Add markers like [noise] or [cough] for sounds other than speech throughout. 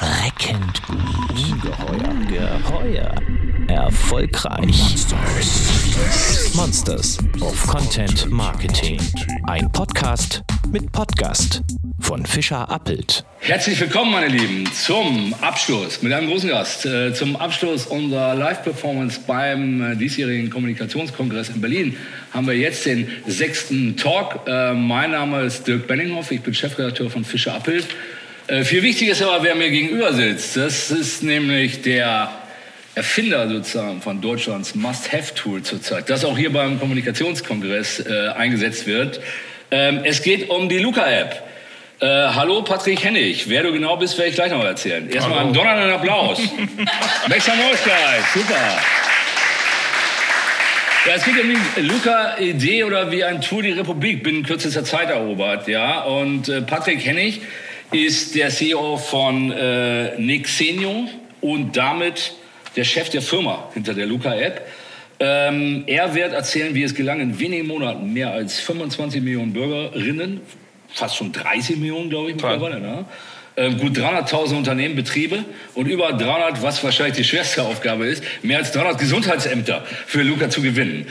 erschreckend gut. Ungeheuer. Geheuer. Erfolgreich. Monsters. Monsters of Content Marketing. Ein Podcast mit Podcast von Fischer Appelt. Herzlich willkommen, meine Lieben, zum Abschluss mit einem großen Gast, äh, zum Abschluss unserer Live-Performance beim äh, diesjährigen Kommunikationskongress in Berlin haben wir jetzt den sechsten Talk. Äh, mein Name ist Dirk Benninghoff, ich bin Chefredakteur von Fischer Appelt. Äh, viel wichtiger ist aber, wer mir gegenüber sitzt. Das ist nämlich der Erfinder sozusagen von Deutschlands Must-Have-Tool zurzeit, das auch hier beim Kommunikationskongress äh, eingesetzt wird. Ähm, es geht um die Luca-App. Äh, hallo Patrick Hennig. Wer du genau bist, werde ich gleich noch erzählen. Erstmal einen donnernden Applaus. [laughs] Max Neuigkeit, super. Ja, es geht um die Luca-Idee oder wie ein Tour die Republik binnen kürzester Zeit erobert. Ja? Und äh, Patrick Hennig ist der CEO von äh, Nexenio und damit der Chef der Firma hinter der Luca-App. Ähm, er wird erzählen, wie es gelang, in wenigen Monaten mehr als 25 Millionen Bürgerinnen, fast schon 30 Millionen, glaube ich, mittlerweile, ne? ähm, gut 300.000 Unternehmen, Betriebe und über 300, was wahrscheinlich die schwerste Aufgabe ist, mehr als 300 Gesundheitsämter für Luca zu gewinnen.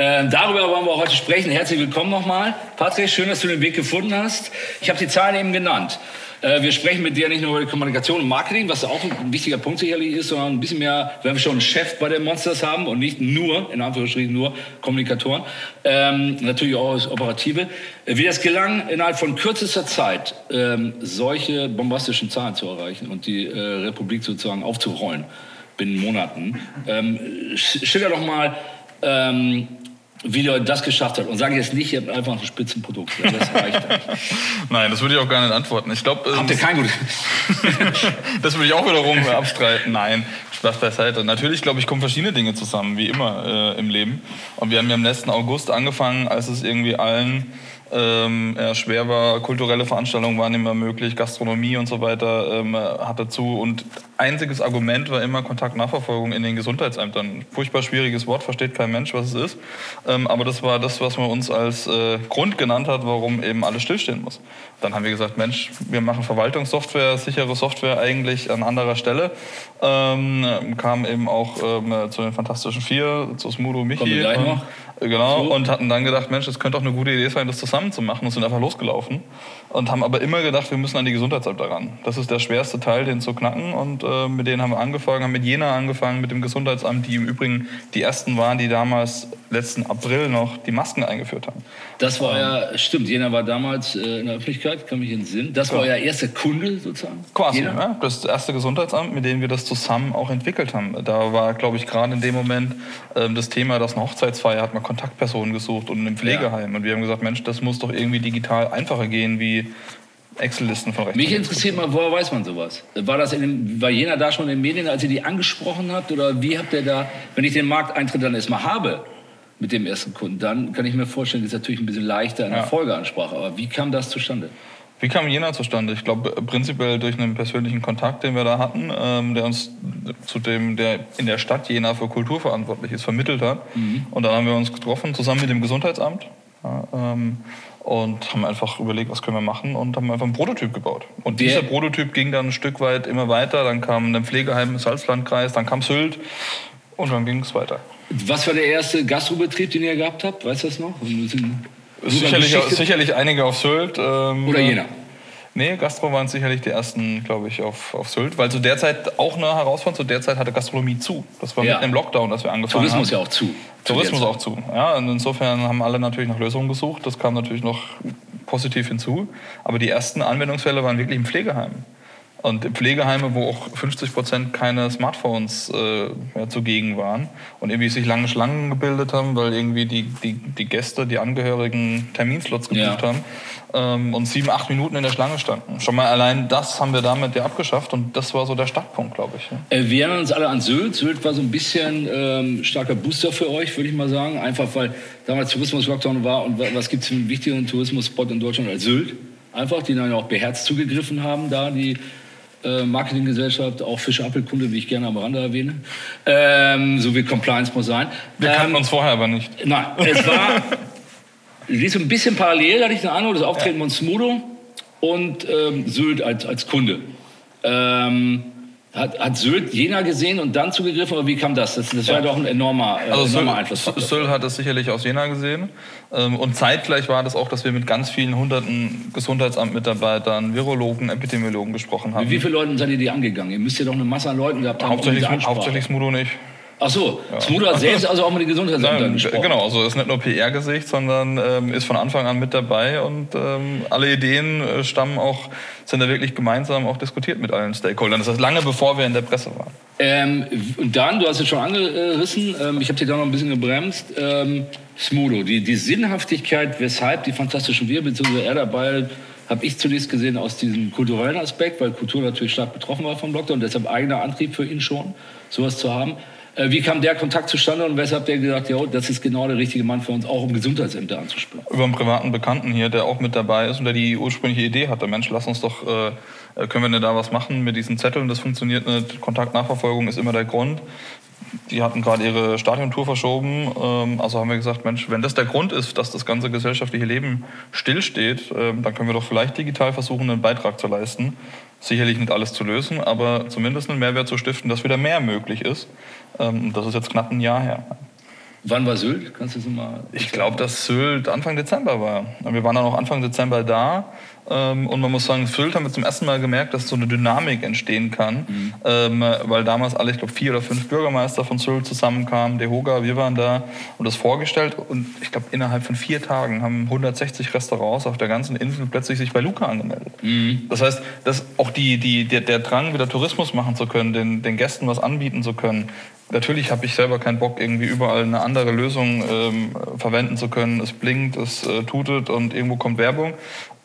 Ähm, darüber wollen wir heute sprechen. Herzlich willkommen nochmal. Patrick, schön, dass du den Weg gefunden hast. Ich habe die Zahlen eben genannt. Äh, wir sprechen mit dir nicht nur über Kommunikation und Marketing, was auch ein wichtiger Punkt sicherlich ist, sondern ein bisschen mehr, wenn wir schon einen Chef bei den Monsters haben und nicht nur, in Anführungsstrichen nur Kommunikatoren, ähm, natürlich auch das Operative. Wie es gelang, innerhalb von kürzester Zeit ähm, solche bombastischen Zahlen zu erreichen und die äh, Republik sozusagen aufzurollen binnen Monaten. Ähm, schilder doch mal, ähm, wie der das geschafft hat. Und sage jetzt nicht, ihr habt einfach ein Spitzenprodukt. Ja, das reicht [laughs] Nein, das würde ich auch gar nicht antworten. Ich glaube, habt ihr kein gutes? [laughs] das würde ich auch wiederum abstreiten. Nein, Spaß beiseite. Natürlich, glaube ich, kommen verschiedene Dinge zusammen, wie immer äh, im Leben. Und wir haben ja im letzten August angefangen, als es irgendwie allen ähm, ja, schwer war, kulturelle Veranstaltungen waren immer möglich, Gastronomie und so weiter ähm, hat dazu. Und einziges Argument war immer Kontaktnachverfolgung in den Gesundheitsämtern. Furchtbar schwieriges Wort, versteht kein Mensch, was es ist. Ähm, aber das war das, was man uns als äh, Grund genannt hat, warum eben alles stillstehen muss. Dann haben wir gesagt, Mensch, wir machen Verwaltungssoftware, sichere Software eigentlich an anderer Stelle. Ähm, kam eben auch ähm, zu den Fantastischen Vier, zu Smudo, Michi. Genau, so. und hatten dann gedacht, Mensch, das könnte auch eine gute Idee sein, das zusammen zu machen und sind einfach losgelaufen. Und haben aber immer gedacht, wir müssen an die Gesundheitsämter ran. Das ist der schwerste Teil, den zu knacken. Und äh, mit denen haben wir angefangen, haben mit Jena angefangen, mit dem Gesundheitsamt, die im Übrigen die ersten waren, die damals letzten April noch die Masken eingeführt haben. Das war ja, stimmt, Jena war damals äh, in der Öffentlichkeit, kann mich in den Sinn. Das war ja. erster Kunde sozusagen? Quasi, ja, das erste Gesundheitsamt, mit dem wir das zusammen auch entwickelt haben. Da war, glaube ich, gerade in dem Moment äh, das Thema, dass eine Hochzeitsfeier hat man Kontaktpersonen gesucht und im Pflegeheim. Ja. Und wir haben gesagt, Mensch, das muss doch irgendwie digital einfacher gehen wie Excel-Listen von Mich interessiert mal, woher weiß man sowas? War, das in dem, war Jena da schon in den Medien, als ihr die angesprochen habt? Oder wie habt ihr da, wenn ich den Markteintritt dann erstmal habe, mit dem ersten Kunden, dann kann ich mir vorstellen, ist natürlich ein bisschen leichter in der ja. Folgeansprache. Aber wie kam das zustande? Wie kam Jena zustande? Ich glaube, prinzipiell durch einen persönlichen Kontakt, den wir da hatten, ähm, der uns zu dem, der in der Stadt Jena für Kultur verantwortlich ist, vermittelt hat. Mhm. Und dann haben wir uns getroffen, zusammen mit dem Gesundheitsamt. Ja, ähm, und haben einfach überlegt, was können wir machen und haben einfach einen Prototyp gebaut. Und dieser Prototyp ging dann ein Stück weit immer weiter. Dann kam ein Pflegeheim im Salzlandkreis, dann kam Sylt und dann ging es weiter. Was war der erste Gastrobetrieb, den ihr gehabt habt? Weißt du das noch? Sicherlich, sicherlich einige auf Sylt. Ähm, Oder Jena? Nee, Gastro waren sicherlich die ersten, glaube ich, auf, auf Sylt. Weil zu der Zeit auch eine Herausforderung, zu der Zeit hatte Gastronomie zu. Das war ja. mitten im Lockdown, dass wir angefangen Tourismus haben. Tourismus ja auch zu. Tourismus auch zu. Ja, und insofern haben alle natürlich nach Lösungen gesucht. Das kam natürlich noch positiv hinzu. Aber die ersten Anwendungsfälle waren wirklich im Pflegeheim. Und Pflegeheime, wo auch 50 Prozent keine Smartphones äh, ja, zugegen waren und irgendwie sich lange Schlangen gebildet haben, weil irgendwie die, die, die Gäste, die Angehörigen Terminslots gebucht ja. haben ähm, und sieben, acht Minuten in der Schlange standen. Schon mal allein das haben wir damit ja abgeschafft und das war so der Startpunkt, glaube ich. Ja. Äh, wir erinnern uns alle an Sylt. Sylt war so ein bisschen ähm, starker Booster für euch, würde ich mal sagen. Einfach weil damals Tourismus-Lockdown war und was gibt es für einen wichtigeren Tourismusspot in Deutschland als Sylt? Einfach, die dann auch beherzt zugegriffen haben, da die äh, Marketinggesellschaft, auch Fischer-Appelkunde, wie ich gerne am Rande erwähne. Ähm, so wie Compliance muss sein. Wir ähm, kannten uns vorher aber nicht. Nein, es war so ein bisschen parallel, hatte ich den Eindruck, das Auftreten ja. von Smudo und ähm, Sylt als, als Kunde. Ähm, hat, hat Sylt Jena gesehen und dann zugegriffen oder wie kam das? Das, das war ja doch ein enormer, äh, Also enormer Einfluss. Sylt hat es sicherlich aus Jena gesehen. Ähm, Und zeitgleich war das auch, dass wir mit ganz vielen hunderten Gesundheitsamtmitarbeitern, Virologen, Epidemiologen gesprochen haben. Mit wie vielen Leuten seid ihr die angegangen? Ihr müsst ja doch eine Masse an Leuten gehabt haben. um Hauptsächlich, Ansprache. hauptsächlich Smudo nicht. Ach so, Smudo hat selbst [laughs] also auch mit den Gesundheitsämtern Nein, gesprochen. genau, also ist nicht nur PR-Gesicht, sondern ähm, ist von Anfang an mit dabei und ähm, alle Ideen äh, stammen auch, sind da wirklich gemeinsam auch diskutiert mit allen Stakeholdern. Das heißt, lange bevor wir in der Presse waren. Ähm, und dann, du hast es schon angerissen, ähm, ich habe dich da noch ein bisschen gebremst, ähm, Smudo, die, die Sinnhaftigkeit, weshalb die Fantastischen Wir, beziehungsweise er dabei, habe ich zunächst gesehen aus diesem kulturellen Aspekt, weil Kultur natürlich stark betroffen war vom Lockdown, deshalb eigener Antrieb für ihn schon, sowas zu haben. Äh, wie kam der Kontakt zustande und weshalb der gesagt, ja, das ist genau der richtige Mann für uns, auch um Gesundheitsämter anzusprechen? Über einen privaten Bekannten hier, der auch mit dabei ist und der die ursprüngliche Idee hatte. Mensch, lass uns doch, äh, können wir denn da was machen mit diesen Zetteln? Das funktioniert nicht. Kontaktnachverfolgung ist immer der Grund. Die hatten gerade ihre Stadiontour verschoben. Ähm, also haben wir gesagt, Mensch, wenn das der Grund ist, dass das ganze gesellschaftliche Leben stillsteht, ähm, dann können wir doch vielleicht digital versuchen, einen Beitrag zu leisten. Sicherlich nicht alles zu lösen, aber zumindest einen Mehrwert zu stiften, dass wieder mehr möglich ist. Ähm, das ist jetzt knapp ein Jahr her. Wann war Sylt? Kannst du das mal? Ich glaube, dass Sylt Anfang Dezember war. Wir waren dann auch Anfang Dezember da. Ähm, und man muss sagen, Sylt haben wir zum ersten Mal gemerkt, dass so eine Dynamik entstehen kann. Mhm. Ähm, weil damals alle, ich glaube, vier oder fünf Bürgermeister von Sylt zusammenkamen, der Hoga, wir waren da und das vorgestellt. Und ich glaube, innerhalb von vier Tagen haben 160 Restaurants auf der ganzen Insel plötzlich sich bei Luca angemeldet. Mhm. Das heißt, dass auch die, die, der, der Drang, wieder Tourismus machen zu können, den, den Gästen was anbieten zu können, Natürlich habe ich selber keinen Bock, irgendwie überall eine andere Lösung ähm, verwenden zu können. Es blinkt, es äh, tutet und irgendwo kommt Werbung.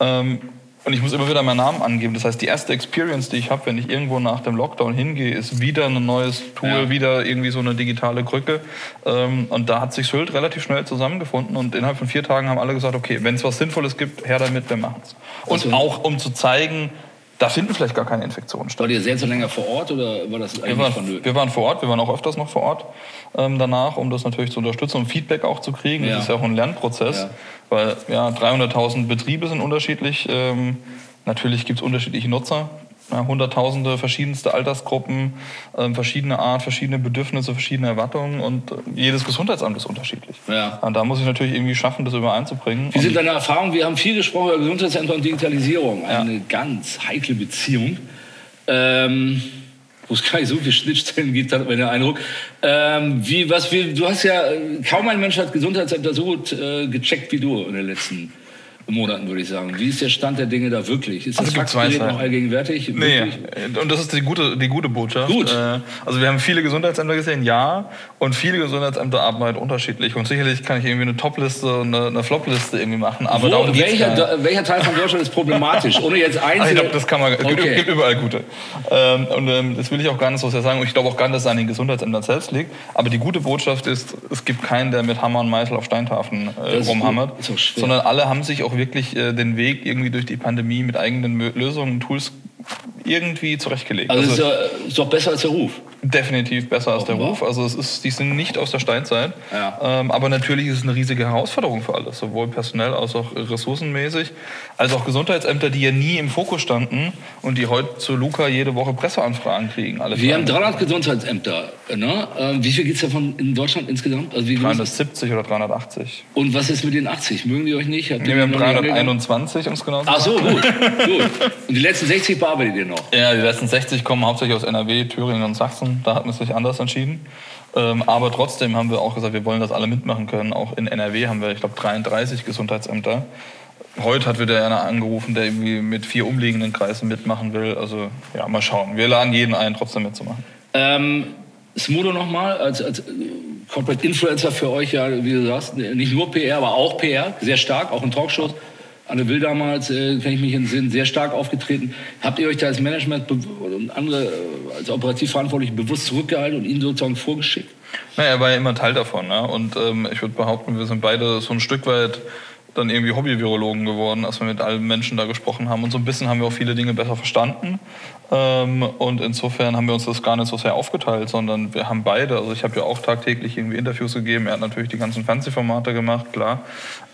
Ähm, und ich muss immer wieder meinen Namen angeben. Das heißt, die erste Experience, die ich habe, wenn ich irgendwo nach dem Lockdown hingehe, ist wieder ein neues Tool, Ja. wieder irgendwie so eine digitale Krücke. Ähm, und da hat sich Sylt relativ schnell zusammengefunden. Und innerhalb von vier Tagen haben alle gesagt, okay, wenn es was Sinnvolles gibt, her damit, wir machen es. Und Also- auch, um zu zeigen, da finden vielleicht gar keine Infektionen statt. War ihr selbst länger vor Ort oder war das Wir eigentlich waren, vonnöten? wir waren vor Ort, wir waren auch öfters noch vor Ort ähm, danach, um das natürlich zu unterstützen und Feedback auch zu kriegen. Ja. Das ist ja auch ein Lernprozess, Ja. weil ja, 300.000 Betriebe sind unterschiedlich. Ähm, natürlich gibt es unterschiedliche Nutzer. Ja, Hunderttausende, verschiedenste Altersgruppen, ähm, verschiedene Art, verschiedene Bedürfnisse, verschiedene Erwartungen und äh, jedes Gesundheitsamt ist unterschiedlich. Ja. Und da muss ich natürlich irgendwie schaffen, das übereinzubringen. Wie sind deine Erfahrungen? Wir haben viel gesprochen über Gesundheitsämter und Digitalisierung. Eine ganz heikle Beziehung. Ähm, wo es gar nicht so viele Schnittstellen gibt, hat man den Eindruck. Ähm, wie, was wir, du hast ja, äh, kaum ein Mensch hat Gesundheitsämter so gut äh, gecheckt wie du in den letzten Monaten, würde ich sagen. Wie ist der Stand der Dinge da wirklich? Ist das Also zwei Faxgerät noch allgegenwärtig? Nee, Wirklich? und das ist die gute, die gute Botschaft. Gut. Äh, Also wir haben viele Gesundheitsämter gesehen, ja, und viele Gesundheitsämter arbeiten unterschiedlich. Und sicherlich kann ich irgendwie eine Top-Liste und eine, eine Flop-Liste irgendwie machen, aber Wo, darum welcher, da- welcher Teil von Deutschland ist problematisch? Ohne jetzt [laughs] Ach, ich einzelne... glaube, das kann man, es gibt, Okay. gibt überall gute. Ähm, und ähm, das will ich auch gar nicht so sehr sagen. Und ich glaube auch gar nicht, dass es an den Gesundheitsämtern selbst liegt. Aber die gute Botschaft ist, es gibt keinen, der mit Hammer und Meißel auf Steintafeln äh, Das rumhammert. sondern alle haben sich auch wirklich äh, den Weg irgendwie durch die Pandemie mit eigenen Lösungen, Tools irgendwie zurechtgelegt. Also, ist, ja- ist doch besser als der Ruf. Definitiv besser als der. Ruf. Also es ist, die sind nicht aus der Steinzeit. Ja. Ähm, aber natürlich ist es eine riesige Herausforderung für alle, sowohl personell als auch ressourcenmäßig, als auch Gesundheitsämter, die ja nie im Fokus standen und die heute zu Luca jede Woche Presseanfragen kriegen. Alle Wir haben fragen. 300 Gesundheitsämter. Ne? Ähm, wie viel gibt es davon in Deutschland insgesamt? Also wie groß- 370 oder 380. Und was ist mit den 80? Mögen die euch nicht? Habt Nee, wir haben die noch nicht angegangen? 321, um es genau zu Ach so, gut, gut. Und die letzten 60 bearbeitet ihr noch? Ja, die letzten 60 kommen hauptsächlich aus NRW, Thüringen und Sachsen. Da hat man sich anders entschieden. Ähm, aber trotzdem haben wir auch gesagt, wir wollen, dass alle mitmachen können. Auch in NRW haben wir, ich glaube, 33 Gesundheitsämter. Heute hat wieder einer angerufen, der irgendwie mit vier umliegenden Kreisen mitmachen will. Also ja, mal schauen. Wir laden jeden ein, trotzdem mitzumachen. Ähm, Smudo nochmal, als, als äh, Corporate Influencer für euch, ja, wie du sagst, nicht nur PR, aber auch PR, sehr stark, auch in Talkshows. Anne Will damals, äh, kann ich mich Sinn, sehr stark aufgetreten. Habt ihr euch da als Management und andere äh, als operativ Verantwortliche bewusst zurückgehalten und ihnen sozusagen vorgeschickt? Naja, er war ja immer Teil davon. Ne? Und ähm, ich würde behaupten, wir sind beide so ein Stück weit dann irgendwie Hobby-Virologen geworden, als wir mit allen Menschen da gesprochen haben. Und so ein bisschen haben wir auch viele Dinge besser verstanden. Ähm, und insofern haben wir uns das gar nicht so sehr aufgeteilt, sondern wir haben beide, also ich habe ja auch tagtäglich irgendwie Interviews gegeben, er hat natürlich die ganzen Fernsehformate gemacht, klar.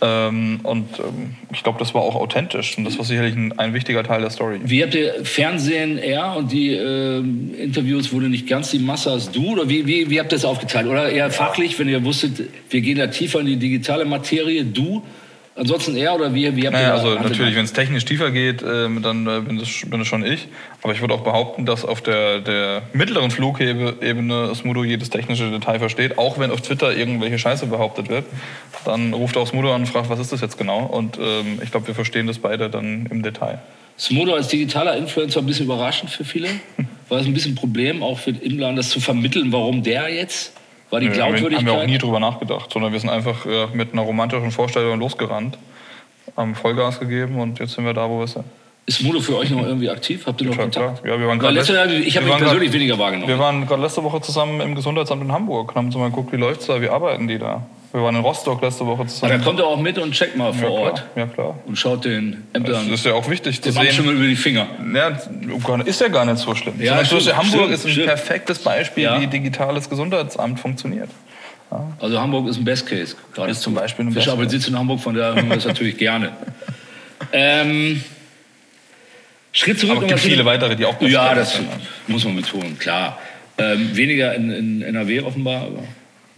Ähm, und ähm, ich glaube, das war auch authentisch und das war sicherlich ein, ein, wichtiger Teil der Story. Wie habt ihr Fernsehen eher und die äh, Interviews wurde nicht ganz die Masse als du? Oder wie, wie, wie habt ihr das aufgeteilt? Oder eher fachlich, wenn ihr wusstet, wir gehen da tiefer in die digitale Materie, du? Ansonsten er oder wie habt naja, Also natürlich, wenn es technisch tiefer geht, äh, dann äh, bin, das, bin das schon ich. Aber ich würde auch behaupten, dass auf der, der mittleren Flugebene Smudo jedes technische Detail versteht. Auch wenn auf Twitter irgendwelche Scheiße behauptet wird, dann ruft auch Smudo an und fragt, was ist das jetzt genau? Und ähm, ich glaube, wir verstehen das beide dann im Detail. Smudo als digitaler Influencer ein bisschen überraschend für viele. [laughs] War es ein bisschen ein Problem, auch für Inland, das zu vermitteln, warum der jetzt war die Glaubwürdigkeit? Haben wir auch nie drüber nachgedacht, sondern wir sind einfach äh, mit einer romantischen Vorstellung losgerannt, haben Vollgas gegeben und jetzt sind wir da, wo wir sind. Ist Modo für euch noch irgendwie aktiv? Habt ihr noch Kontakt? Ja, wir waren gerade letzte, ich habe mich persönlich grad, weniger wahrgenommen. Wir waren gerade letzte Woche zusammen im Gesundheitsamt in Hamburg und haben uns mal geguckt, wie läuft es da, wie arbeiten die da. Wir waren in Rostock letzte Woche zusammen. Aber da kommt er auch mit und checkt mal vor ja, Ort. Ja, klar. Und schaut den Ämtern. Das ist ja auch wichtig zu sehen. schon mal über die Finger. Ja, ist ja gar nicht so schlimm. Ja, stimmt, Hamburg stimmt, ist ein stimmt. perfektes Beispiel, ja. wie digitales Gesundheitsamt funktioniert. Ja. Also Hamburg ist ein Best Case. Gerade ist zum Beispiel ein Best Case. Aber sitzt in Hamburg, von daher hören wir das natürlich gerne. [laughs] Ähm, Schritt zurück. Aber es gibt viele weitere, die auch Best Ja, das muss man betonen, klar. Ähm, weniger in, in NRW offenbar. Aber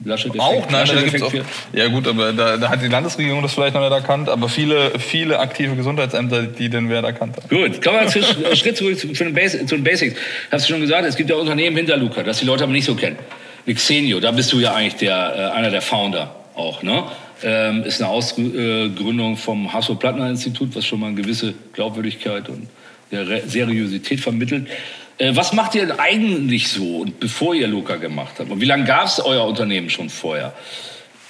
Laschet auch, nein, da gibt's auch. Ja gut, aber da, da, hat die Landesregierung das vielleicht noch nicht erkannt, aber viele, viele aktive Gesundheitsämter, die den Wert erkannt haben. Gut, kommen wir einen [laughs] Schritt zurück zu, zu, den Basics, zu den Basics. Hast du schon gesagt, es gibt ja Unternehmen hinter Luca, das die Leute aber nicht so kennen. Xenio, da bist du ja eigentlich der, äh, einer der Founder auch, ne? Ähm, ist eine Ausgründung vom Hasso-Plattner-Institut, was schon mal eine gewisse Glaubwürdigkeit und Seriosität vermittelt. Äh, was macht ihr denn eigentlich so, und bevor ihr Luca gemacht habt? Und wie lange gab es euer Unternehmen schon vorher?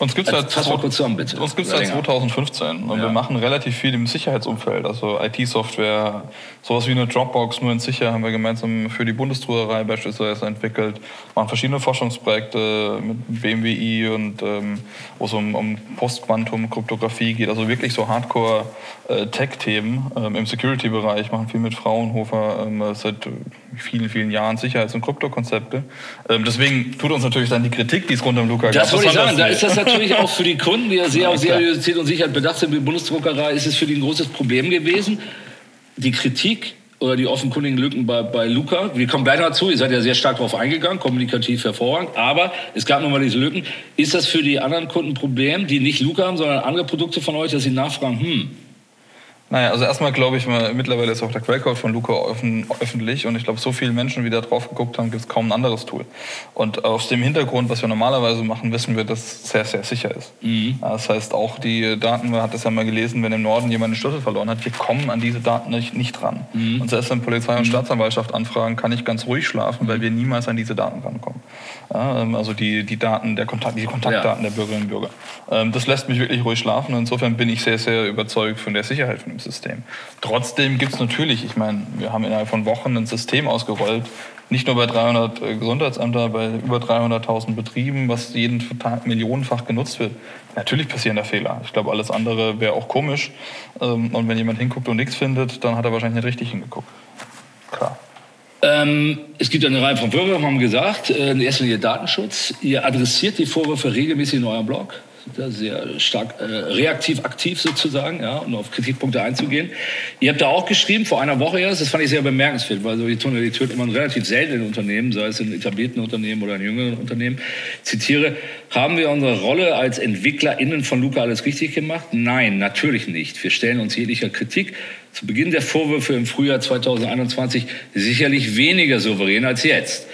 Uns gibt es seit, seit 2015 und ja. wir machen relativ viel im Sicherheitsumfeld, also IT-Software, sowas wie eine Dropbox, nur in sicher, haben wir gemeinsam für die Bundesdruckerei beispielsweise entwickelt, machen verschiedene Forschungsprojekte mit BMWI und ähm, wo es um, um Postquantum, Kryptographie geht, also wirklich so Hardcore-Tech-Themen äh, ähm, im Security-Bereich, machen viel mit Fraunhofer ähm, seit vielen, vielen Jahren Sicherheits- und Kryptokonzepte. Ähm, deswegen tut uns natürlich dann die Kritik, die es rund um Luca gab. Das wollte ich sagen, da ist das natürlich auch für die Kunden, die ja sehr auf Seriosität und Sicherheit bedacht sind, wie die Bundesdruckerei, ist es für die ein großes Problem gewesen. Die Kritik oder die offenkundigen Lücken bei, bei Luca. Wir kommen gleich dazu. Ihr seid ja sehr stark darauf eingegangen, kommunikativ hervorragend. Aber es gab nun mal diese Lücken. Ist das für die anderen Kunden ein Problem, die nicht Luca haben, sondern andere Produkte von euch, dass sie nachfragen, hm, naja, also erstmal glaube ich, mittlerweile ist auch der Quellcode von Luca offen, öffentlich und ich glaube, so viele Menschen, wie da drauf geguckt haben, gibt es kaum ein anderes Tool. Und aus dem Hintergrund, was wir normalerweise machen, wissen wir, dass es sehr, sehr sicher ist. Mhm. Das heißt, auch die Daten, man hat das ja mal gelesen, wenn im Norden jemand einen Schlüssel verloren hat, wir kommen an diese Daten nicht, nicht dran. Mhm. Und selbst wenn Polizei und mhm. Staatsanwaltschaft anfragen, kann ich ganz ruhig schlafen, weil wir niemals an diese Daten rankommen. Ja, ähm, also die, die Daten, der Kontakt, die Kontaktdaten ja. der Bürgerinnen und Bürger. Ähm, das lässt mich wirklich ruhig schlafen und insofern bin ich sehr, sehr überzeugt von der Sicherheit von dem System. Trotzdem gibt es natürlich, ich meine, wir haben innerhalb von Wochen ein System ausgerollt, nicht nur bei 300 äh, Gesundheitsämtern, bei über 300.000 Betrieben, was jeden Tag millionenfach genutzt wird. Natürlich passieren da Fehler. Ich glaube, alles andere wäre auch komisch. Ähm, und wenn jemand hinguckt und nichts findet, dann hat er wahrscheinlich nicht richtig hingeguckt. Klar. Ähm, es gibt eine Reihe von Vorwürfen, haben gesagt, äh, in erster Linie Datenschutz. Ihr adressiert die Vorwürfe regelmäßig in eurem Blog da sehr stark äh, reaktiv aktiv sozusagen, ja, um auf Kritikpunkte einzugehen. Ihr habt da auch geschrieben, vor einer Woche erst, das fand ich sehr bemerkenswert, weil so die Tonalität immer relativ selten in Unternehmen, sei es in etablierten Unternehmen oder in jüngeren Unternehmen. Zitiere, haben wir unsere Rolle als EntwicklerInnen von Luca alles richtig gemacht? Nein, natürlich nicht. Wir stellen uns jeglicher Kritik zu Beginn der Vorwürfe im Frühjahr 2021 sicherlich weniger souverän als jetzt.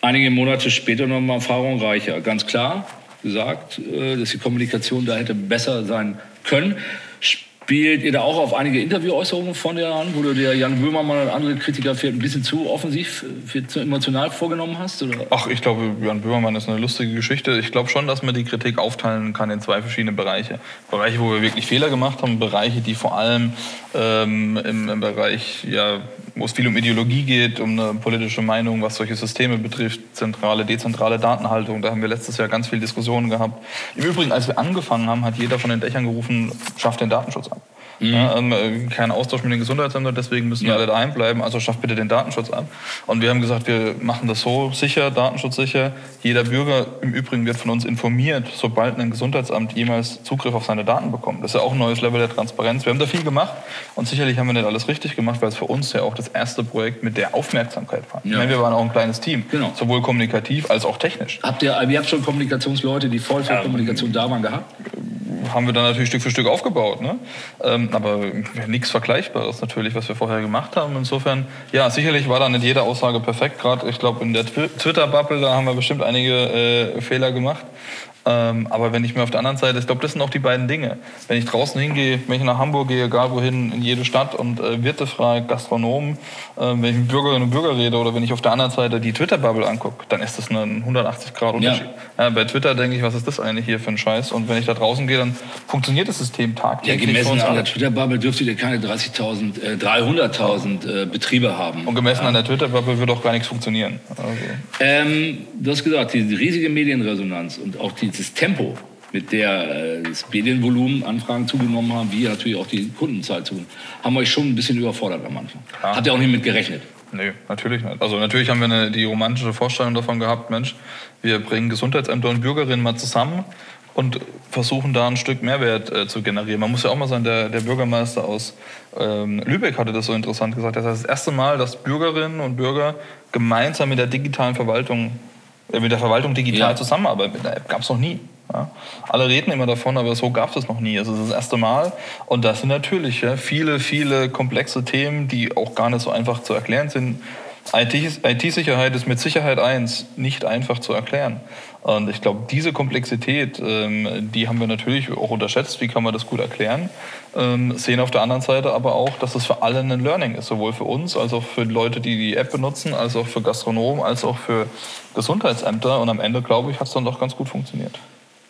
Einige Monate später noch mal Erfahrung reicher. Ganz klar, gesagt, äh, dass die Kommunikation da hätte besser sein können. Spielt ihr da auch auf einige Interviewäußerungen von dir an, wo du dir Jan Böhmermann und andere Kritiker vielleicht ein bisschen zu offensiv, viel zu emotional vorgenommen hast? Oder? Ach, ich glaube, Jan Böhmermann ist eine lustige Geschichte. Ich glaube schon, dass man die Kritik aufteilen kann in zwei verschiedene Bereiche. Bereiche, wo wir wirklich Fehler gemacht haben, Bereiche, die vor allem ähm, im, im, Bereich, ja, wo es viel um Ideologie geht, um eine politische Meinung, was solche Systeme betrifft, zentrale, dezentrale Datenhaltung. Da haben wir letztes Jahr ganz viele Diskussionen gehabt. Im Übrigen, als wir angefangen haben, hat jeder von den Dächern gerufen, schafft den Datenschutz ab. Mhm. Ja, ähm, äh, kein Austausch mit den Gesundheitsämtern, deswegen müssen ja. alle daheim bleiben. Also schafft bitte den Datenschutz ab. Und wir haben gesagt, wir machen das so sicher, datenschutzsicher. Jeder Bürger im Übrigen wird von uns informiert, sobald ein Gesundheitsamt jemals Zugriff auf seine Daten bekommt. Das ist ja auch ein neues Level der Transparenz. Wir haben da viel gemacht und sicherlich haben wir nicht alles richtig gemacht, weil es für uns ja auch das erste Projekt mit der Aufmerksamkeit war. Ja. Meine, wir waren auch ein kleines Team, genau. sowohl kommunikativ als auch technisch. Habt ihr, ihr habt schon Kommunikationsleute, die voll für Kommunikation da waren, gehabt? haben wir dann natürlich Stück für Stück aufgebaut. Ne? Ähm, aber nichts Vergleichbares natürlich, was wir vorher gemacht haben. Insofern, ja, sicherlich war da nicht jede Aussage perfekt. Gerade, ich glaube, in der Twitter-Bubble, da haben wir bestimmt einige äh, Fehler gemacht. Ähm, aber wenn ich mir auf der anderen Seite, ich glaube, das sind auch die beiden Dinge. Wenn ich draußen hingehe, wenn ich nach Hamburg gehe, egal wohin, in jede Stadt und äh, Wirte frage, Gastronomen, äh, wenn ich mit Bürgerinnen und Bürgern rede oder wenn ich auf der anderen Seite die Twitter-Bubble angucke, dann ist das ein 180-Grad-Unterschied. Ja. Ja, bei Twitter denke ich, was ist das eigentlich hier für ein Scheiß? Und wenn ich da draußen gehe, dann funktioniert das System tagtäglich. Ja, gemessen an der Twitter-Bubble dürftet ihr keine 30.000, äh, 300.000 äh, Betriebe haben. Und gemessen ja. an der Twitter-Bubble wird auch gar nichts funktionieren. Also. Ähm, du hast gesagt, die riesige Medienresonanz und auch die dieses Tempo, mit der äh, das Medienvolumen Anfragen zugenommen haben, wie natürlich auch die Kundenzahl zugenommen, haben euch schon ein bisschen überfordert am Anfang. Ja. Habt ihr auch nicht mit gerechnet? Nee, natürlich nicht. Also natürlich haben wir eine, die romantische Vorstellung davon gehabt, Mensch, wir bringen Gesundheitsämter und Bürgerinnen mal zusammen und versuchen da ein Stück Mehrwert äh, zu generieren. Man muss ja auch mal sagen, der, der Bürgermeister aus ähm, Lübeck hatte das so interessant gesagt. Das heißt, das erste Mal, dass Bürgerinnen und Bürger gemeinsam mit der digitalen Verwaltung mit der Verwaltung digital ja. zusammenarbeiten. Mit der App gab es noch nie. Ja. Alle reden immer davon, aber so gab es noch nie. Also das ist das erste Mal. Und das sind natürlich ja, viele, viele komplexe Themen, die auch gar nicht so einfach zu erklären sind. IT-Sicherheit ist mit Sicherheit eins nicht einfach zu erklären. Und ich glaube, diese Komplexität, ähm, die haben wir natürlich auch unterschätzt. Wie kann man das gut erklären? Ähm, sehen auf der anderen Seite aber auch, dass es für alle ein Learning ist, sowohl für uns als auch für Leute, die die App benutzen, als auch für Gastronomen, als auch für Gesundheitsämter. Und am Ende, glaube ich, hat es dann doch ganz gut funktioniert.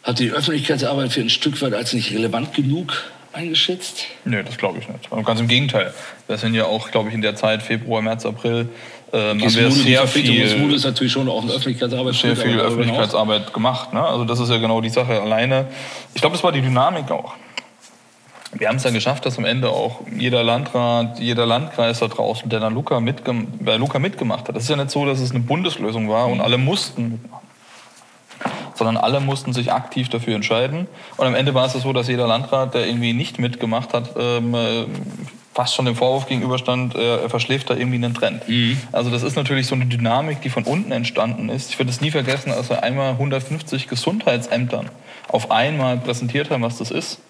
Hat die Öffentlichkeitsarbeit für ein Stück weit als nicht relevant genug eingeschätzt? Nee, das glaube ich nicht. Ganz im Gegenteil. Wir sind ja auch, glaube ich, in der Zeit Februar, März, April ähm, haben wir sehr viel, ist natürlich schon auch eine Öffentlichkeitsarbeit. Sehr viel Öffentlichkeitsarbeit gemacht. Ne? Also das ist ja genau die Sache alleine. Ich glaube, das war die Dynamik auch. Wir haben es dann geschafft, dass am Ende auch jeder Landrat, jeder Landkreis da draußen, der dann Luca mitgem bei Luca mitgemacht hat. Das ist ja nicht so, dass es eine Bundeslösung war und alle mussten mitmachen sondern alle mussten sich aktiv dafür entscheiden. Und am Ende war es so, dass jeder Landrat, der irgendwie nicht mitgemacht hat, ähm, äh, fast schon dem Vorwurf gegenüberstand, äh, er verschläft da irgendwie einen Trend. Mhm. Also das ist natürlich so eine Dynamik, die von unten entstanden ist. Ich werde es nie vergessen, als wir einmal 150 Gesundheitsämtern auf einmal präsentiert haben, was das ist.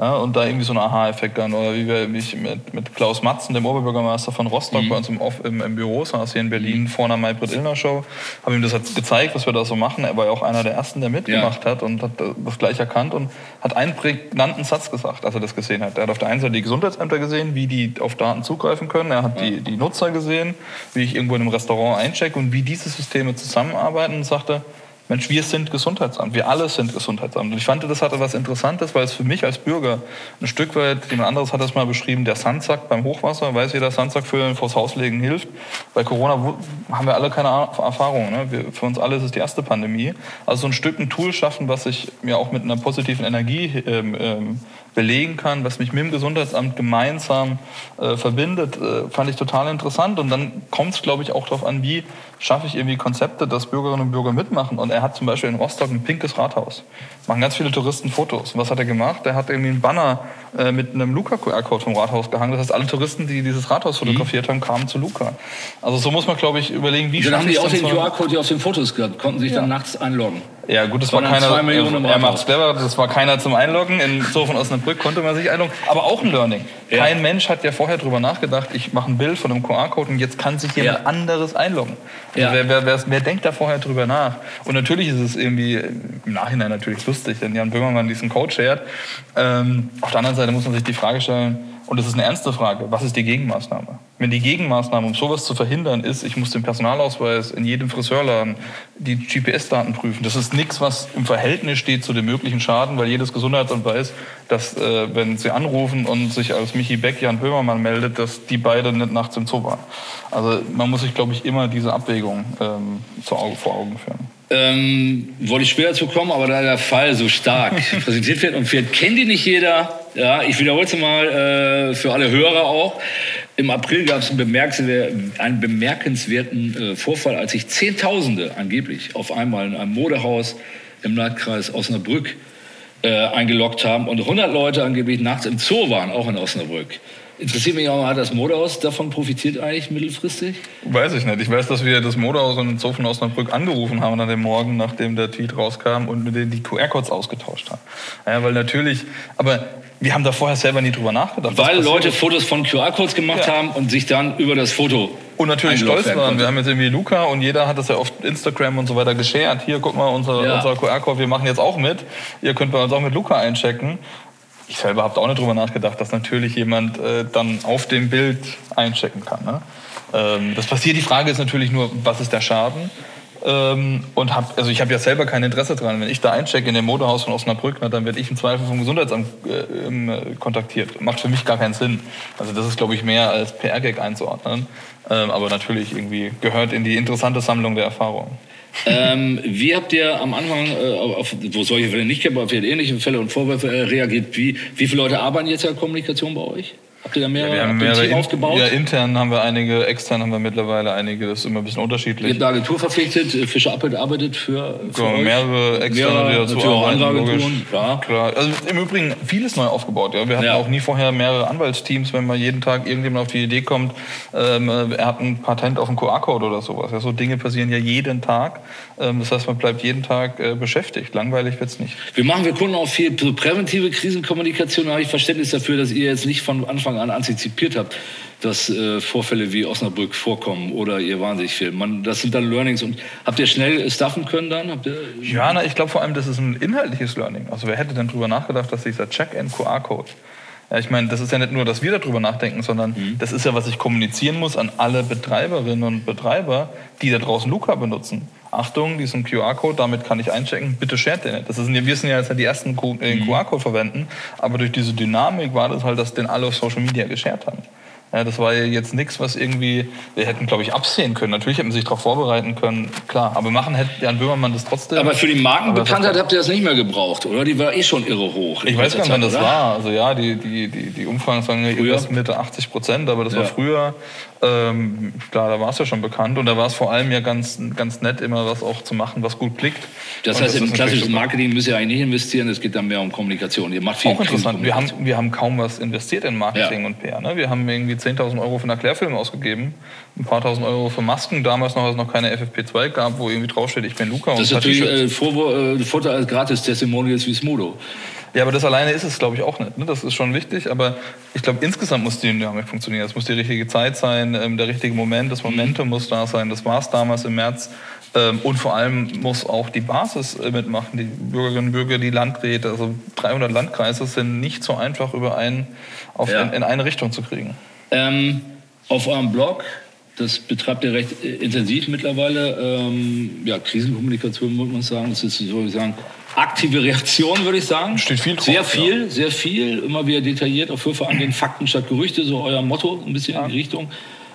Ja, und da irgendwie so ein Aha-Effekt dann. Oder wie wir mich mit, mit Klaus Matzen, dem Oberbürgermeister von Rostock, mhm. bei uns im, im, im Büro saß hier in Berlin vor einer Maybrit Illner Show, haben ihm das gezeigt, was wir da so machen. Er war ja auch einer der ersten, der mitgemacht ja. hat und hat das gleich erkannt und hat einen prägnanten Satz gesagt, als er das gesehen hat. Er hat auf der einen Seite die Gesundheitsämter gesehen, wie die auf Daten zugreifen können. Er hat ja. die, die Nutzer gesehen, wie ich irgendwo in einem Restaurant einchecke und wie diese Systeme zusammenarbeiten und sagte, Mensch, wir sind Gesundheitsamt, wir alle sind Gesundheitsamt. Und ich fand, das hatte was Interessantes, weil es für mich als Bürger ein Stück weit, jemand anderes hat das mal beschrieben, der Sandsack beim Hochwasser, weiß jeder, Sandsack füllen, vors Haus legen hilft. Bei Corona haben wir alle keine Erfahrung. Ne? Wir, für uns alle ist es die erste Pandemie. Also so ein Stück ein Tool schaffen, was sich mir auch mit einer positiven Energie ähm, ähm, belegen kann, was mich mit dem Gesundheitsamt gemeinsam äh, verbindet, äh, fand ich total interessant. Und dann kommt es, glaube ich, auch darauf an, wie schaffe ich irgendwie Konzepte, dass Bürgerinnen und Bürger mitmachen. Und er hat zum Beispiel in Rostock ein pinkes Rathaus. Machen ganz viele Touristen Fotos. Und was hat er gemacht? Er hat irgendwie einen Banner äh, mit einem Luca-QR-Code vom Rathaus gehangen. Das heißt, alle Touristen, die dieses Rathaus fotografiert haben, kamen zu Luca. Also so muss man, glaube ich, überlegen, wie Dann haben die auch den QR-Code auf den Fotos gehabt, konnten sich ja. dann nachts einloggen. Ja, gut, das, war keiner. Er macht clever, das war keiner zum Einloggen in so von Osnabrück Osnabrück konnte man sich einloggen. Aber auch ein Learning. Ja. Kein Mensch hat ja vorher darüber nachgedacht, ich mache ein Bild von einem QR-Code und jetzt kann sich jemand ja. anderes einloggen. Also ja. wer, wer, wer, wer, denkt da vorher drüber nach? Und natürlich ist es irgendwie im Nachhinein natürlich lustig, wenn Jan Böhmermann diesen Code shared. Ähm, auf der anderen Seite muss man sich die Frage stellen, und das ist eine ernste Frage. Was ist die Gegenmaßnahme? Wenn die Gegenmaßnahme, um sowas zu verhindern, ist, ich muss den Personalausweis in jedem Friseurladen die GPS-Daten prüfen. Das ist nichts, was im Verhältnis steht zu dem möglichen Schaden, weil jedes Gesundheitsamt weiß, dass, äh, wenn sie anrufen und sich als Michi Beck Jan Böhmermann meldet, dass die beide nicht nachts im Zoo waren. Also man muss sich, glaube ich, immer diese Abwägung ähm, vor Augen führen. Ähm, wollte ich später zu kommen, aber da der Fall so stark [laughs] präsentiert wird und wird, kennt die nicht jeder. Ja, ich wiederhole es mal äh, für alle Hörer auch. Im April gab es einen, bemerkenswerten, einen bemerkenswerten äh, Vorfall, als sich Zehntausende angeblich auf einmal in einem Modehaus im Landkreis Osnabrück äh, eingeloggt haben und 100 Leute angeblich nachts im Zoo waren, auch in Osnabrück. Interessiert mich auch, hat das Modehaus davon profitiert eigentlich mittelfristig? Weiß ich nicht. Ich weiß, dass wir das Modehaus und den Zoo von Osnabrück angerufen haben an dem Morgen, nachdem der Tweet rauskam und mit denen die QR-Codes ausgetauscht haben. Ja, weil natürlich, aber wir haben da vorher selber nie drüber nachgedacht. Weil Leute Fotos von QR-Codes gemacht ja. haben und sich dann über das Foto und natürlich stolz waren. Wir haben jetzt irgendwie Luca und jeder hat das ja auf Instagram und so weiter geshared. Hier, guck mal, unser, ja. unser QR-Code, wir machen jetzt auch mit. Ihr könnt bei uns auch mit Luca einchecken ich selber habe auch nicht drüber nachgedacht, dass natürlich jemand äh, dann auf dem Bild einchecken kann. Ne? Ähm, das passiert. Die Frage ist natürlich nur, was ist der Schaden? Ähm, und hab, also ich habe ja selber kein Interesse dran. Wenn ich da einchecke in dem Motorhaus von Osnabrück, na, dann werde ich im Zweifel vom Gesundheitsamt äh, äh, kontaktiert. Macht für mich gar keinen Sinn. Also das ist, glaube ich, mehr als PR-Gag einzuordnen. Ähm, aber natürlich irgendwie gehört in die interessante Sammlung der Erfahrungen ähm, wie habt ihr am Anfang, äh, auf, wo solche Fälle nicht kennen, auf ähnliche Fälle und Vorwürfe äh, reagiert? Wie, wie viele Leute arbeiten jetzt in der Kommunikation bei euch? Habt ihr da mehrere, ja, wir haben mehrere Team aufgebaut? Ja, intern haben wir einige, extern haben wir mittlerweile einige. Das ist immer ein bisschen unterschiedlich. Ihr habt eine Agentur verpflichtet, äh, Fischer Appelt arbeitet für, für genau, mehrere externe, mehrere, die dazu arbeiten. Ja. Klar. Also im Übrigen vieles neu aufgebaut. Ja. Wir hatten ja. auch nie vorher mehrere Anwaltsteams, wenn mal jeden Tag irgendjemand auf die Idee kommt, ähm, er hat ein Patent auf einen QR-Code oder sowas. Ja, so Dinge passieren ja jeden Tag. Ähm, das heißt, man bleibt jeden Tag äh, beschäftigt. Langweilig wird es nicht. Wir machen wir Kunden auch viel so präventive Krisenkommunikation. Da habe ich Verständnis dafür, dass ihr jetzt nicht von Anfang an antizipiert habt, dass äh, Vorfälle wie Osnabrück vorkommen oder ihr wahnsinnig viel. Man, das sind dann Learnings. Und habt ihr schnell staffen können dann? Habt ihr ja, na, ich glaube vor allem, das ist ein inhaltliches Learning. Also wer hätte denn darüber nachgedacht, dass dieser Check-in-QR-Code ja, ich meine, das ist ja nicht nur, dass wir darüber nachdenken, sondern mhm. das ist ja, was ich kommunizieren muss an alle Betreiberinnen und Betreiber, die da draußen Luca benutzen. Achtung, diesen QR-Code, damit kann ich einchecken, bitte shared den nicht. Das ist, wir sind ja jetzt die ersten, die den mhm. QR-Code verwenden, aber durch diese Dynamik war das halt, dass den alle auf Social Media geshared haben. Ja, das war ja jetzt nichts, was irgendwie, wir hätten, glaube ich, absehen können. Natürlich hätten sie sich darauf vorbereiten können, klar. Aber machen hätte Jan Böhmermann das trotzdem. Aber für die Markenbekanntheit habt ihr das nicht mehr gebraucht, oder? Die war eh schon irre hoch. Ich weiß gar nicht, wann das war. Also ja, die, die, die, die Umfragen sagen erst Mitte 80 Prozent, aber das ja. war früher, ähm, klar, da war es ja schon bekannt. Und da war es vor allem ja ganz, ganz nett, immer was auch zu machen, was gut klickt. Das heißt, das im klassischen Marketing müsst ihr eigentlich nicht investieren, es geht dann mehr um Kommunikation. Ihr macht viel Auch interessant, wir haben, wir haben kaum was investiert in Marketing ja. und PR. Ne? Wir haben irgendwie 10.000 Euro für einen Erklärfilm ausgegeben, ein paar tausend Euro für Masken, damals noch, als es noch keine FFP2 gab, wo irgendwie draufsteht, ich bin Luca. Das ist natürlich äh, äh, Vorteil als Gratis-Testimonials wie Smudo. Ja, aber das alleine ist es, glaube ich, auch nicht. Ne? Das ist schon wichtig, aber ich glaube, insgesamt muss die Dynamik funktionieren. Es muss die richtige Zeit sein, ähm, der richtige Moment, das Momentum mhm. muss da sein. Das war es damals im März. Ähm, und vor allem muss auch die Basis äh, mitmachen, die Bürgerinnen und Bürger, die Landräte. Also 300 Landkreise sind nicht so einfach über einen auf, ja. in, in, eine Richtung zu kriegen. Ähm, auf eurem Blog, das betreibt ihr recht äh, intensiv mittlerweile, ähm, ja, Krisenkommunikation muss man sagen, das ist, soll ich sagen, aktive Reaktion, würde ich sagen. Steht viel drauf, Sehr viel, ja. sehr viel, immer wieder detailliert auf Höfe angehen, Fakten statt Gerüchte, so euer Motto, ein bisschen ja. in die Richtung.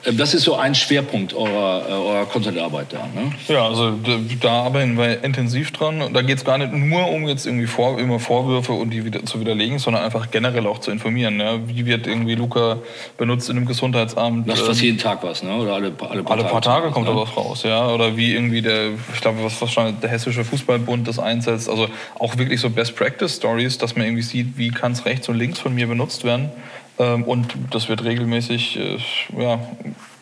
Ähm, das ist so ein Schwerpunkt eurer, äh, eurer Content-Arbeit da. Ne? Ja, also da, da, arbeiten wir intensiv dran. Da geht es gar nicht nur um jetzt irgendwie vor, immer Vorwürfe und die wieder, zu widerlegen, sondern einfach generell auch zu informieren. Ne? Wie wird irgendwie Luca benutzt in einem Gesundheitsamt? Das ist fast ähm, jeden Tag was, ne? oder alle, alle paar alle Tage? Paar Tage kommt ne? da was raus, ja. Oder wie irgendwie der, ich glaube, was wahrscheinlich der Hessische Fußballbund das einsetzt. Also auch wirklich so Best-Practice-Stories, dass man irgendwie sieht, wie kann es rechts und links von mir benutzt werden. Ähm, und das wird regelmäßig äh, ja,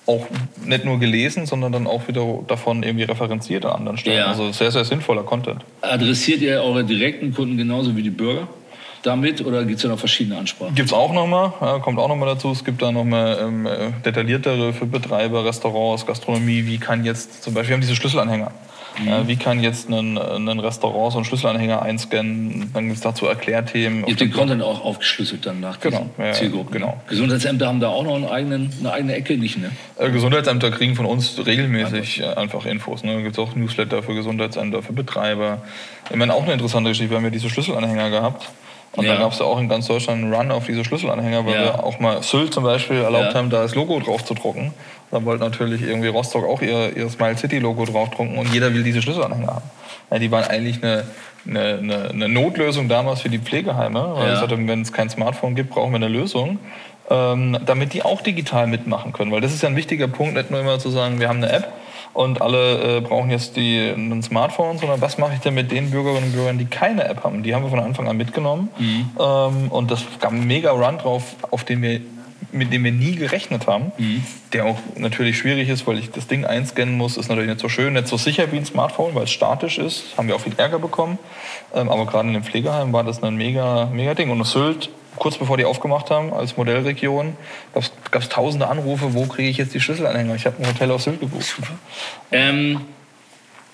auch nicht nur gelesen, sondern dann auch wieder davon irgendwie referenziert an anderen Stellen. Ja. Also sehr, sehr sinnvoller Content. Adressiert ihr eure direkten Kunden genauso wie die Bürger? damit oder gibt es da noch verschiedene Ansprachen? Gibt es auch nochmal, ja, kommt auch nochmal dazu. Es gibt da nochmal ähm, äh, detailliertere für Betreiber, Restaurants, Gastronomie. Wie kann jetzt zum Beispiel, wir haben diese Schlüsselanhänger. Mhm. Äh, wie kann jetzt ein, ein Restaurant so einen Schlüsselanhänger einscannen? Dann gibt es dazu Erklärthemen. Ihr habt den Content auch aufgeschlüsselt dann nach genau, ja, Zielgruppen. Genau. Gesundheitsämter haben da auch noch einen eigenen, eine eigene Ecke, nicht, ne? Äh, Gesundheitsämter kriegen von uns regelmäßig einfach, einfach Infos. Ne? Da gibt es auch Newsletter für Gesundheitsämter, für Betreiber. Ich meine, auch eine interessante Geschichte. Wir haben ja diese Schlüsselanhänger gehabt. Und ja. da gab es ja auch in ganz Deutschland einen Run auf diese Schlüsselanhänger, weil ja. wir auch mal Sylt zum Beispiel erlaubt ja. haben, da das Logo drauf zu drucken. Da wollte natürlich irgendwie Rostock auch ihr, ihr Smile City Logo draufdrucken und jeder will diese Schlüsselanhänger haben. Ja, die waren eigentlich eine, eine, eine, eine, Notlösung damals für die Pflegeheime, weil ja. wenn es kein Smartphone gibt, brauchen wir eine Lösung, ähm, damit die auch digital mitmachen können. Weil das ist ja ein wichtiger Punkt, nicht nur immer zu sagen, wir haben eine App und alle äh, brauchen jetzt die, ein Smartphone, sondern was mache ich denn mit den Bürgerinnen und Bürgern, die keine App haben? Die haben wir von Anfang an mitgenommen mhm. ähm, und das gab einen mega Run drauf, auf den wir mit dem wir nie gerechnet haben, mhm. der auch natürlich schwierig ist, weil ich das Ding einscannen muss, ist natürlich nicht so schön, nicht so sicher wie ein Smartphone, weil es statisch ist, haben wir auch viel Ärger bekommen. Ähm, aber gerade in dem Pflegeheim war das ein mega, mega Ding. Und Sylt, kurz bevor die aufgemacht haben, als Modellregion, gab es tausende Anrufe, wo kriege ich jetzt die Schlüsselanhänger? Ich habe ein Hotel auf Sylt gebucht. Ähm,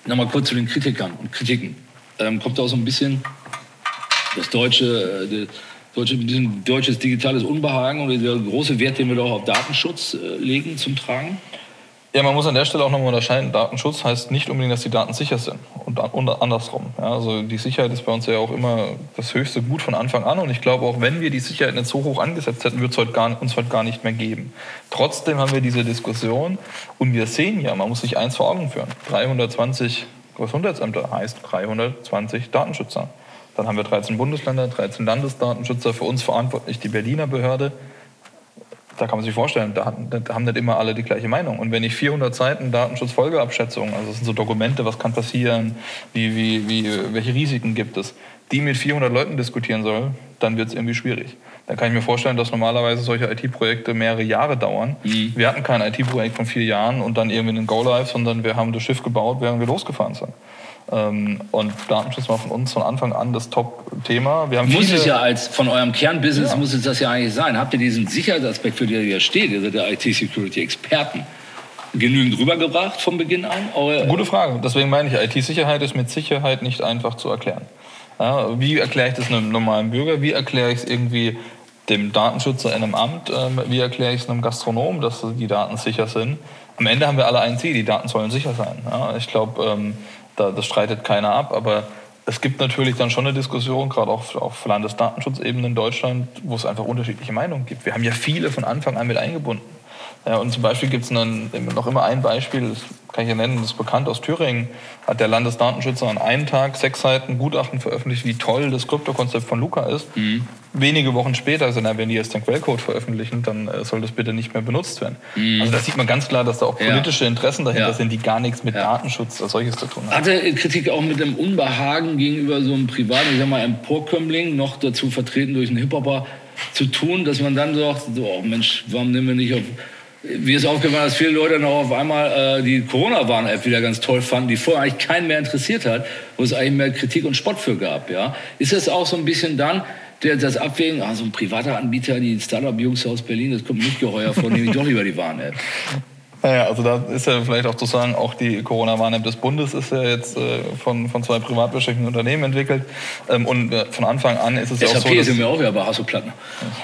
Nochmal kurz zu den Kritikern und Kritiken. Ähm, kommt auch so ein bisschen das deutsche... Äh, deutsche, deutsches digitales Unbehagen und der große Wert, den wir doch auf Datenschutz äh, legen, zum Tragen? Ja, man muss an der Stelle auch nochmal unterscheiden. Datenschutz heißt nicht unbedingt, dass die Daten sicher sind und, und andersrum. Ja, also die Sicherheit ist bei uns ja auch immer das höchste Gut von Anfang an und ich glaube auch, wenn wir die Sicherheit nicht so hoch angesetzt hätten, würde es uns heute gar nicht mehr geben. Trotzdem haben wir diese Diskussion und wir sehen ja, man muss sich eins vor Augen führen. 320 Gesundheitsämter heißt 320 Datenschützer. Dann haben wir 13 Bundesländer, 13 Landesdatenschützer, für uns verantwortlich die Berliner Behörde. Da kann man sich vorstellen, da haben nicht immer alle die gleiche Meinung. Und wenn ich 400 Seiten Datenschutzfolgeabschätzung, also das sind so Dokumente, was kann passieren, wie, wie, wie, welche Risiken gibt es, die mit 400 Leuten diskutieren soll, dann wird es irgendwie schwierig. Dann kann ich mir vorstellen, dass normalerweise solche IT-Projekte mehrere Jahre dauern. Mhm. Wir hatten kein IT-Projekt von vier Jahren und dann irgendwie einen Go-Live, sondern wir haben das Schiff gebaut, während wir losgefahren sind. Ähm, und Datenschutz war von uns von Anfang an das Top-Thema. Muss es ja als von eurem Kernbusiness ja. muss es das ja eigentlich sein. Habt ihr diesen Sicherheitsaspekt, für den ihr steht, ihr seid der IT-Security-Experten, genügend rübergebracht von Beginn an? Eure Gute Frage. Deswegen meine ich, IT-Sicherheit ist mit Sicherheit nicht einfach zu erklären. Ja, wie erkläre ich das einem normalen Bürger? Wie erkläre ich es irgendwie dem Datenschützer in einem Amt? Ähm, wie erkläre ich es einem Gastronom, dass die Daten sicher sind? Am Ende haben wir alle ein Ziel, die Daten sollen sicher sein. Ja, ich glaube, ähm, da, das streitet keiner ab, aber es gibt natürlich dann schon eine Diskussion, gerade auch auf Landesdatenschutzebene in Deutschland, wo es einfach unterschiedliche Meinungen gibt. Wir haben ja viele von Anfang an mit eingebunden. Ja, und zum Beispiel gibt es noch immer ein Beispiel, das kann ich ja nennen, das ist bekannt aus Thüringen, hat der Landesdatenschützer an einem Tag sechs Seiten Gutachten veröffentlicht, wie toll das Kryptokonzept von Luca ist. Mhm. Wenige Wochen später, also na, wenn die jetzt den Quellcode veröffentlichen, dann äh, soll das bitte nicht mehr benutzt werden. Mhm. Also da sieht man ganz klar, dass da auch politische ja. Interessen dahinter ja. sind, die gar nichts mit ja. Datenschutz als solches zu tun haben. Hatte Kritik auch mit dem Unbehagen gegenüber so einem privaten, ich sag mal, Emporkömmling, noch dazu vertreten durch einen Hip-Hopper, zu tun, dass man dann sagt, so, oh Mensch, warum nehmen wir nicht auf mir ist aufgefallen, dass viele Leute noch auf einmal äh, die Corona-Warn-App wieder ganz toll fanden, die vorher eigentlich keinen mehr interessiert hat, wo es eigentlich mehr Kritik und Spott für gab. Ja? Ist das auch so ein bisschen dann der, das Abwägen, ah, so ein privater Anbieter, die Startup-Jungs aus Berlin, das kommt nicht geheuer vor, [laughs] nehme ich doch lieber die Warn-App. Naja, also da ist ja vielleicht auch zu sagen, auch die Corona-Warn-App des Bundes ist ja jetzt äh, von, von zwei privatwirtschaftlichen Unternehmen entwickelt. Ähm, und äh, von Anfang an ist es ja auch so. SAP sind wir auch wieder bei Hasso-Platten.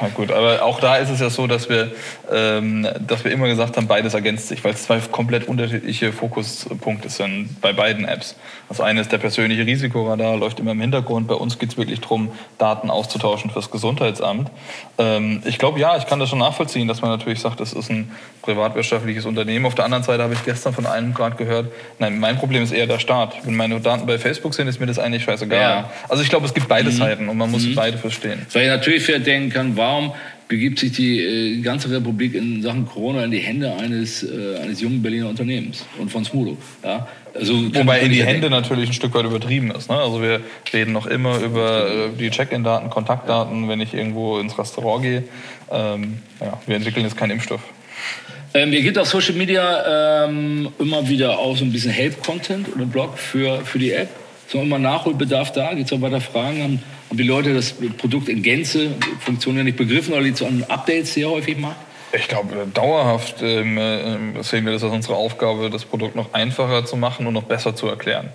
Ja, gut, aber auch da ist es ja so, dass wir, ähm, dass wir immer gesagt haben, beides ergänzt sich, weil es zwei komplett unterschiedliche Fokuspunkte sind bei beiden Apps. Das eine ist der persönliche Risikoradar, läuft immer im Hintergrund. Bei uns geht es wirklich darum, Daten auszutauschen fürs Gesundheitsamt. Ähm, ich glaube, ja, ich kann das schon nachvollziehen, dass man natürlich sagt, das ist ein privatwirtschaftliches Unternehmen Unternehmen. Auf der anderen Seite habe ich gestern von einem gerade gehört, nein, mein Problem ist eher der Staat. Wenn meine Daten bei Facebook sind, ist mir das eigentlich scheißegal. Ja. Also ich glaube, es gibt beide mhm. Seiten und man muss mhm. beide verstehen. Weil ich natürlich denken kann, warum begibt sich die äh, ganze Republik in Sachen Corona in die Hände eines, äh, eines jungen Berliner Unternehmens und von Smudo. Ja? Also, Wobei in die Hände natürlich ein Stück weit übertrieben ist. Ne? Also wir reden noch immer über äh, die Check-in-Daten, Kontaktdaten, wenn ich irgendwo ins Restaurant gehe. Ähm, ja, wir entwickeln jetzt keinen Impfstoff. Ähm, ihr gebt auf Social Media ähm, immer wieder auch so ein bisschen Help-Content oder Blog für, für die App. Ist noch immer Nachholbedarf da? Gibt es noch weiter Fragen? Haben, haben die Leute das Produkt in Gänze, Funktionen ja nicht begriffen oder liegt es an Updates sehr häufig mal? Ich glaube, dauerhaft ähm, äh, sehen wir das als unsere Aufgabe, das Produkt noch einfacher zu machen und noch besser zu erklären.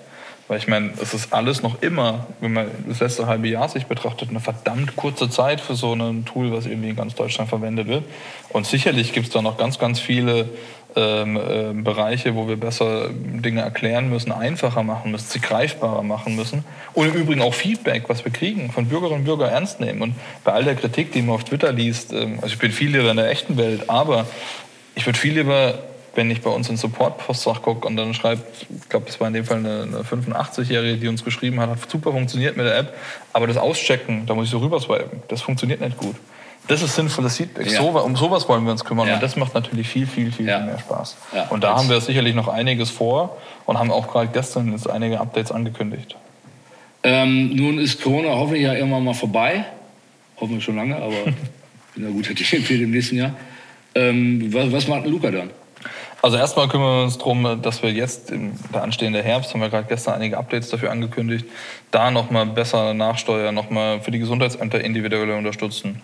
Weil ich meine, es ist alles noch immer, wenn man das letzte halbe Jahr sich betrachtet, eine verdammt kurze Zeit für so ein Tool, was irgendwie in ganz Deutschland verwendet wird. Und sicherlich gibt es da noch ganz, ganz viele ähm, äh, Bereiche, wo wir besser Dinge erklären müssen, einfacher machen müssen, sie greifbarer machen müssen. Und im Übrigen auch Feedback, was wir kriegen, von Bürgerinnen und Bürgern ernst nehmen. Und bei all der Kritik, die man auf Twitter liest, ähm, also ich bin viel lieber in der echten Welt, aber ich würde viel lieber wenn ich bei uns in Support-Postfach gucke und dann schreibt, ich glaube, das war in dem Fall eine, eine 85-Jährige, die uns geschrieben hat, hat super funktioniert mit der App, aber das Auschecken, da muss ich so rüberswipen, das funktioniert nicht gut. Das ist sinnvolles Feedback. Ja. So, um sowas wollen wir uns kümmern ja. und das macht natürlich viel, viel, viel, ja. mehr Spaß. Und da haben wir sicherlich noch einiges vor und haben auch gerade gestern jetzt einige Updates angekündigt. Ähm, nun ist Corona hoffentlich ja irgendwann mal vorbei. Hoffen wir schon lange, aber [laughs] bin ja guter Dinge für im nächsten Jahr. Ähm, was, was macht Luca dann? Also erstmal kümmern wir uns darum, dass wir jetzt, im, der anstehende Herbst, haben wir gerade gestern einige Updates dafür angekündigt, da nochmal besser nachsteuern, nochmal für die Gesundheitsämter individuell unterstützen.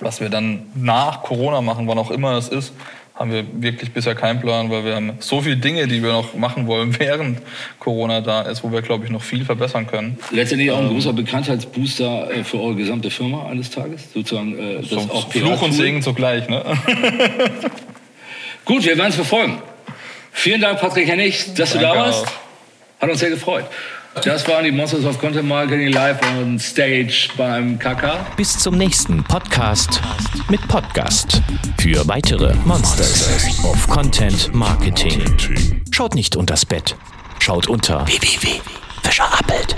Was wir dann nach Corona machen, wann auch immer es ist, haben wir wirklich bisher keinen Plan, weil wir haben so viele Dinge, die wir noch machen wollen, [laughs] während Corona da ist, wo wir, glaube ich, noch viel verbessern können. Letztendlich auch ein ähm, großer Bekanntheitsbooster äh, für eure gesamte Firma eines Tages, sozusagen. Äh, das so, auch Fluch und Segen zugleich, ne? [laughs] Gut, wir werden es verfolgen. Vielen Dank, Patrick Hennig, dass Danke du da warst. Hat uns sehr gefreut. Das waren die Monsters of Content Marketing live on Stage beim KK. Bis zum nächsten Podcast mit Podcast. Für weitere Monsters of Content Marketing. Schaut nicht unters Bett. Schaut unter www.fischerappelt.